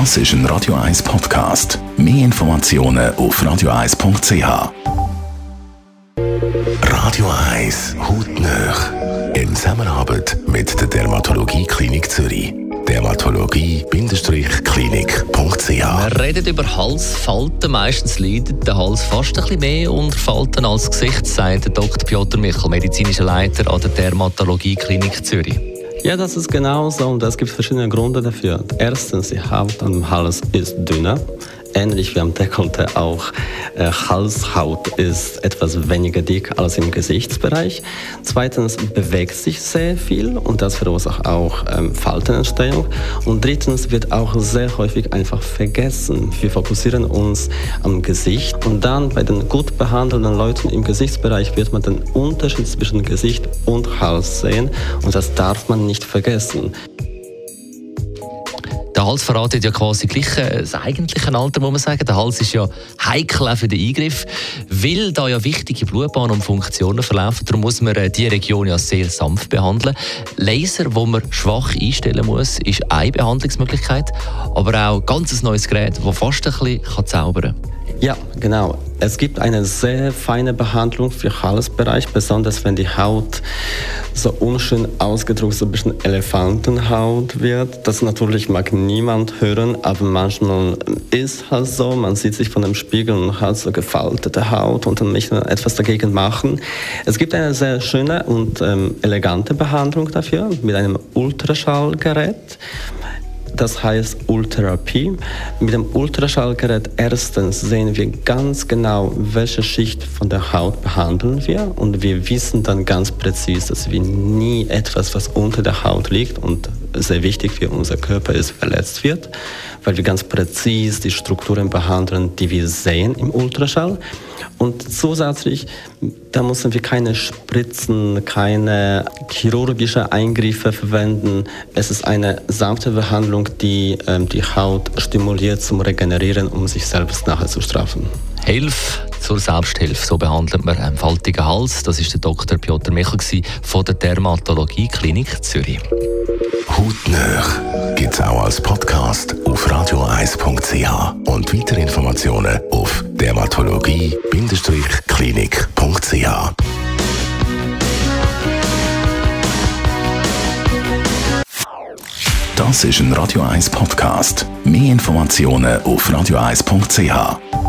Das ist ein Radio 1 Podcast. Mehr Informationen auf radio1.ch. Radio 1 Hautnöch. In Zusammenarbeit mit der Dermatologie Klinik Zürich. Dermatologie-klinik.ch Wir reden über Halsfalten. Meistens leidet der Hals fast ein bisschen mehr unter Falten als Gesicht, sagt Dr. Piotr Michel, medizinischer Leiter an der Dermatologie Klinik Zürich. Ja, das ist genau so und es gibt verschiedene Gründe dafür. Erstens, die Haut am Hals ist dünner ähnlich wie am Dekolleté auch äh, Halshaut ist etwas weniger dick als im Gesichtsbereich. Zweitens bewegt sich sehr viel und das verursacht auch ähm, Faltenentstehung. Und drittens wird auch sehr häufig einfach vergessen. Wir fokussieren uns am Gesicht und dann bei den gut behandelten Leuten im Gesichtsbereich wird man den Unterschied zwischen Gesicht und Hals sehen und das darf man nicht vergessen. Der Hals verratet ja quasi gleich äh, das eigentliche Alter, muss man sagen. Der Hals ist ja heikel für den Eingriff, weil da ja wichtige Blutbahnen und Funktionen verlaufen. Darum muss man äh, die Region ja sehr sanft behandeln. Laser, wo man schwach einstellen muss, ist eine Behandlungsmöglichkeit, aber auch ein ganz neues Gerät, das fast ein bisschen zaubern kann. Ja, genau. Es gibt eine sehr feine Behandlung für Halsbereich, besonders wenn die Haut so unschön ausgedrückt, so ein bisschen Elefantenhaut wird. Das natürlich mag niemand hören, aber manchmal ist halt so. Man sieht sich von dem Spiegel und hat so gefaltete Haut und dann möchte etwas dagegen machen. Es gibt eine sehr schöne und ähm, elegante Behandlung dafür mit einem Ultraschallgerät das heißt Ultherapie. Mit dem Ultraschallgerät erstens sehen wir ganz genau, welche Schicht von der Haut behandeln wir und wir wissen dann ganz präzise, dass wir nie etwas, was unter der Haut liegt und sehr wichtig für unser Körper ist, verletzt wird, weil wir ganz präzise die Strukturen behandeln, die wir sehen im Ultraschall. Und zusätzlich, da müssen wir keine Spritzen, keine chirurgische Eingriffe verwenden. Es ist eine sanfte Behandlung, die ähm, die Haut stimuliert zum Regenerieren, um sich selbst nachher zu strafen. Hilfe zur Selbsthilfe. So behandelt man einen faltigen Hals. Das ist der Dr. Piotr Michel von der Dermatologie Klinik Zürich. Hautnöch gibt es auch als Podcast auf radioeis.ch und weitere Informationen auf dermatologie-klinik.ch. Das ist ein Radio 1 Podcast. Mehr Informationen auf radioeis.ch.